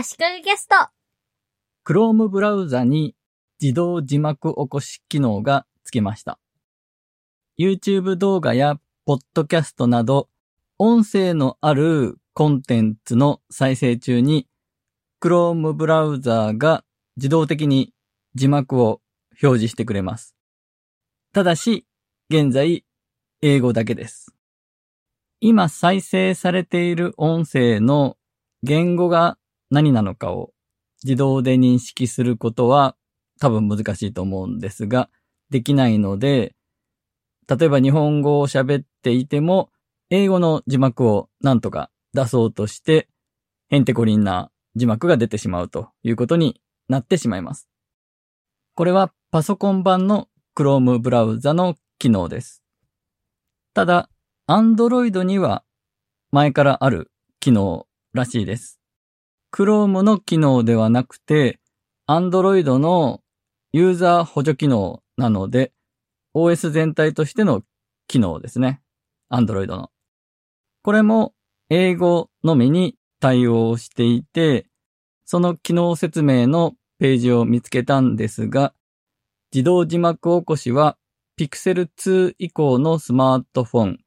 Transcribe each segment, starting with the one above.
足利ゲスト Chrome ブラウザに自動字幕起こし機能がつきました。YouTube 動画や Podcast など音声のあるコンテンツの再生中に Chrome ブラウザが自動的に字幕を表示してくれます。ただし、現在、英語だけです。今再生されている音声の言語が何なのかを自動で認識することは多分難しいと思うんですが、できないので、例えば日本語を喋っていても、英語の字幕をなんとか出そうとして、へんてこりんな字幕が出てしまうということになってしまいます。これはパソコン版の Chrome ブラウザの機能です。ただ、Android には前からある機能らしいです。Chrome の機能ではなくて、Android のユーザー補助機能なので、OS 全体としての機能ですね。Android の。これも英語のみに対応していて、その機能説明のページを見つけたんですが、自動字幕起こしは Pixel 2以降のスマートフォン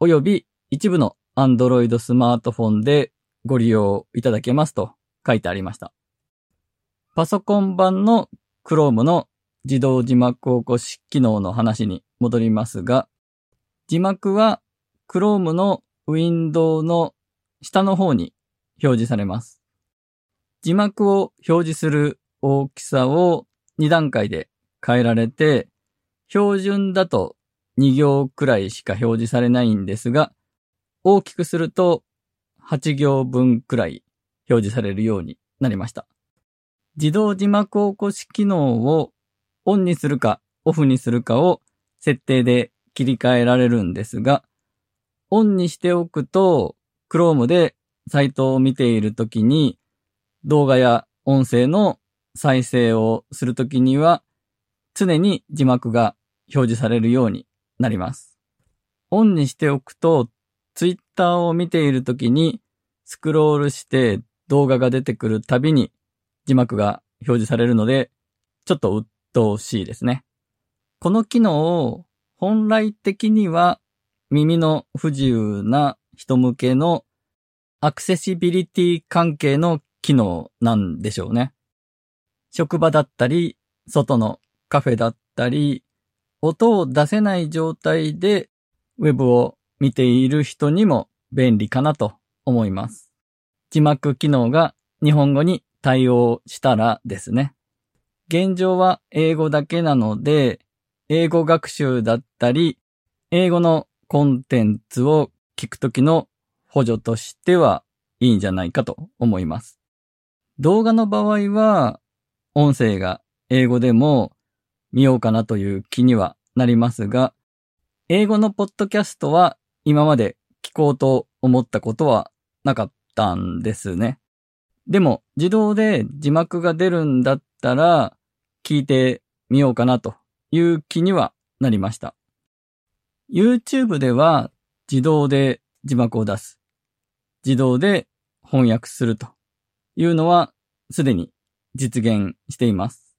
および一部の Android スマートフォンでご利用いただけますと書いてありました。パソコン版の Chrome の自動字幕起こし機能の話に戻りますが、字幕は Chrome のウィンドウの下の方に表示されます。字幕を表示する大きさを2段階で変えられて、標準だと2行くらいしか表示されないんですが、大きくすると8行分くらい表示されるようになりました。自動字幕起こし機能をオンにするかオフにするかを設定で切り替えられるんですが、オンにしておくと Chrome でサイトを見ているときに動画や音声の再生をするときには常に字幕が表示されるようになります。オンにしておくとツイッを見ているときにスクロールして動画が出てくるたびに字幕が表示されるのでちょっと鬱陶しいですね。この機能を本来的には耳の不自由な人向けのアクセシビリティ関係の機能なんでしょうね。職場だったり、外のカフェだったり、音を出せない状態でウェブを見ている人にも便利かなと思います。字幕機能が日本語に対応したらですね。現状は英語だけなので、英語学習だったり、英語のコンテンツを聞くときの補助としてはいいんじゃないかと思います。動画の場合は、音声が英語でも見ようかなという気にはなりますが、英語のポッドキャストは今まで聞こうと思ったことはなかったんですね。でも自動で字幕が出るんだったら聞いてみようかなという気にはなりました。YouTube では自動で字幕を出す。自動で翻訳するというのはすでに実現しています。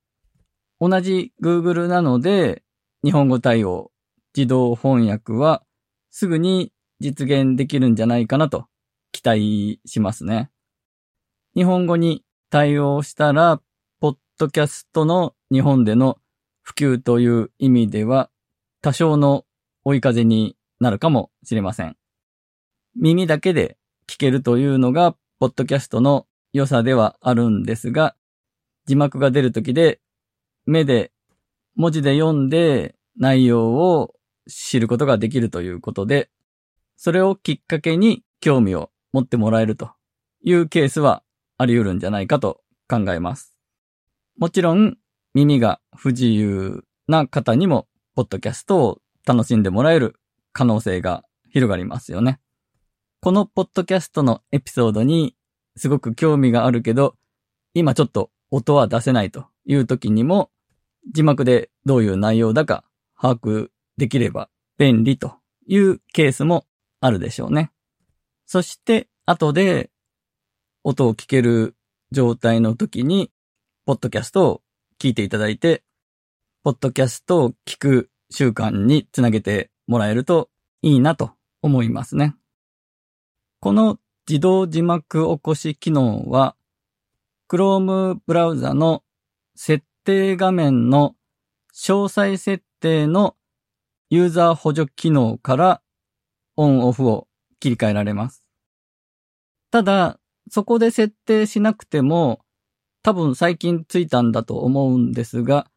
同じ Google なので日本語対応自動翻訳はすぐに実現できるんじゃないかなと期待しますね。日本語に対応したら、ポッドキャストの日本での普及という意味では多少の追い風になるかもしれません。耳だけで聞けるというのが、ポッドキャストの良さではあるんですが、字幕が出るときで、目で、文字で読んで内容を知ることができるということで、それをきっかけに興味を持ってもらえるというケースはあり得るんじゃないかと考えます。もちろん、耳が不自由な方にも、ポッドキャストを楽しんでもらえる可能性が広がりますよね。このポッドキャストのエピソードにすごく興味があるけど、今ちょっと音は出せないという時にも、字幕でどういう内容だか把握できれば便利というケースもあるでしょうね。そして、後で音を聞ける状態の時に、ポッドキャストを聞いていただいて、ポッドキャストを聞く習慣につなげてもらえるといいなと思いますね。この自動字幕起こし機能は、Chrome ブラウザの設定画面の詳細設定のユーザー補助機能からオンオフを切り替えられます。ただ、そこで設定しなくても、多分最近ついたんだと思うんですが、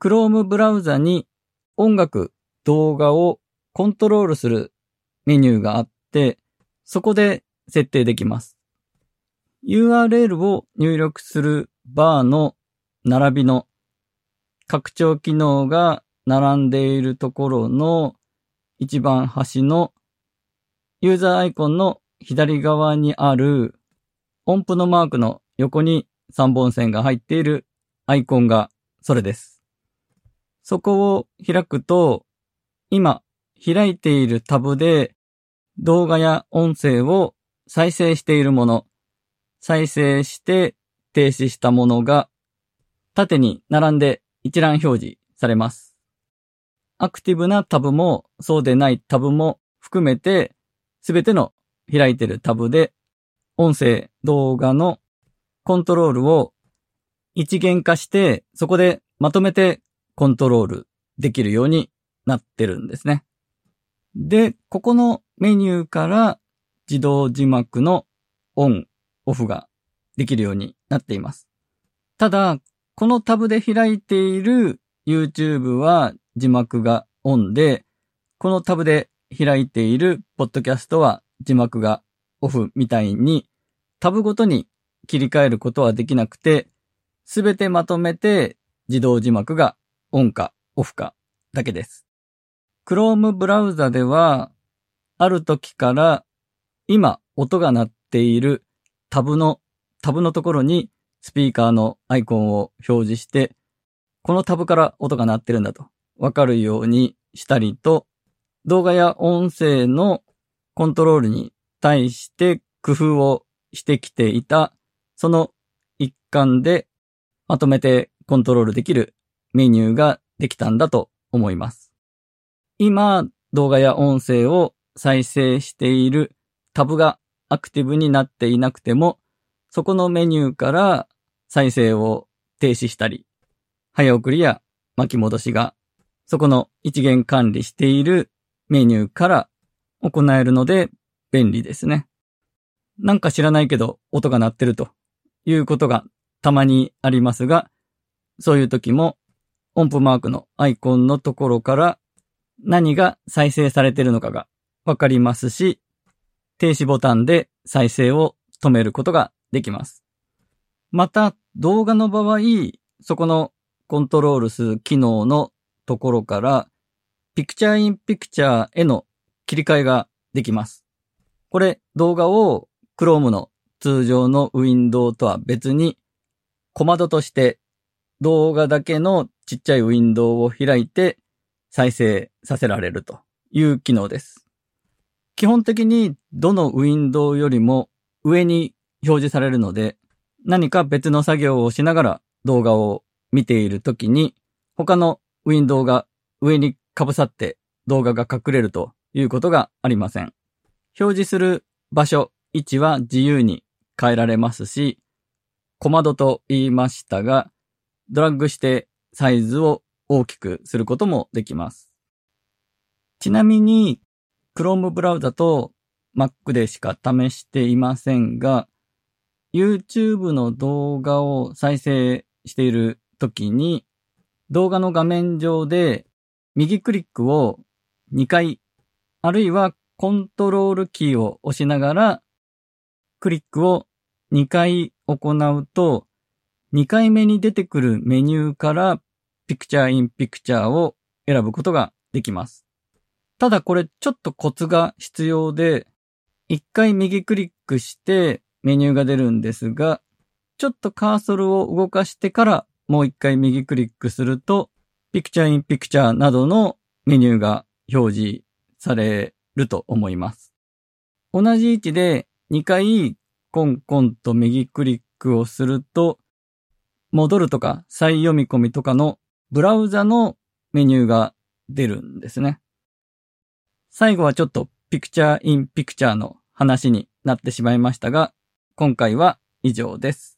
Chrome ブラウザに音楽、動画をコントロールするメニューがあって、そこで設定できます。URL を入力するバーの並びの拡張機能が並んでいるところの一番端のユーザーアイコンの左側にある音符のマークの横に3本線が入っているアイコンがそれです。そこを開くと、今開いているタブで動画や音声を再生しているもの、再生して停止したものが縦に並んで一覧表示されます。アクティブなタブもそうでないタブも含めてすべての開いてるタブで音声、動画のコントロールを一元化して、そこでまとめてコントロールできるようになってるんですね。で、ここのメニューから自動字幕のオン、オフができるようになっています。ただ、このタブで開いている YouTube は字幕がオンで、このタブで開いているポッドキャストは字幕がオフみたいにタブごとに切り替えることはできなくて、すべてまとめて自動字幕がオンかオフかだけです。Chrome ブラウザでは、ある時から今音が鳴っているタブの、タブのところにスピーカーのアイコンを表示して、このタブから音が鳴ってるんだとわかるようにしたりと、動画や音声のコントロールに対して工夫をしてきていた、その一環でまとめてコントロールできるメニューができたんだと思います。今、動画や音声を再生しているタブがアクティブになっていなくても、そこのメニューから再生を停止したり、早送りや巻き戻しが、そこの一元管理しているメニューから行えるので便利ですね。なんか知らないけど音が鳴ってるということがたまにありますが、そういう時も音符マークのアイコンのところから何が再生されているのかがわかりますし、停止ボタンで再生を止めることができます。また、動画の場合、そこのコントロールする機能のところから、ピクチャーインピクチャーへの切り替えができます。これ、動画を Chrome の通常のウィンドウとは別に、小窓として動画だけのちっちゃいウィンドウを開いて再生させられるという機能です。基本的にどのウィンドウよりも上に表示されるので、何か別の作業をしながら動画を見ているときに、他のウィンドウが上にかぶさって動画が隠れるということがありません。表示する場所、位置は自由に変えられますし、小窓と言いましたが、ドラッグしてサイズを大きくすることもできます。ちなみに、Chrome ブラウザと Mac でしか試していませんが、YouTube の動画を再生しているときに、動画の画面上で右クリックを2回、あるいはコントロールキーを押しながらクリックを2回行うと、2回目に出てくるメニューからピクチャーインピクチャーを選ぶことができます。ただこれちょっとコツが必要で、1回右クリックしてメニューが出るんですが、ちょっとカーソルを動かしてからもう1回右クリックすると、ピクチャーインピクチャーなどのメニューが表示されると思います。同じ位置で2回コンコンと右クリックをすると、戻るとか再読み込みとかのブラウザのメニューが出るんですね。最後はちょっとピクチャーインピクチャーの話になってしまいましたが、今回は以上です。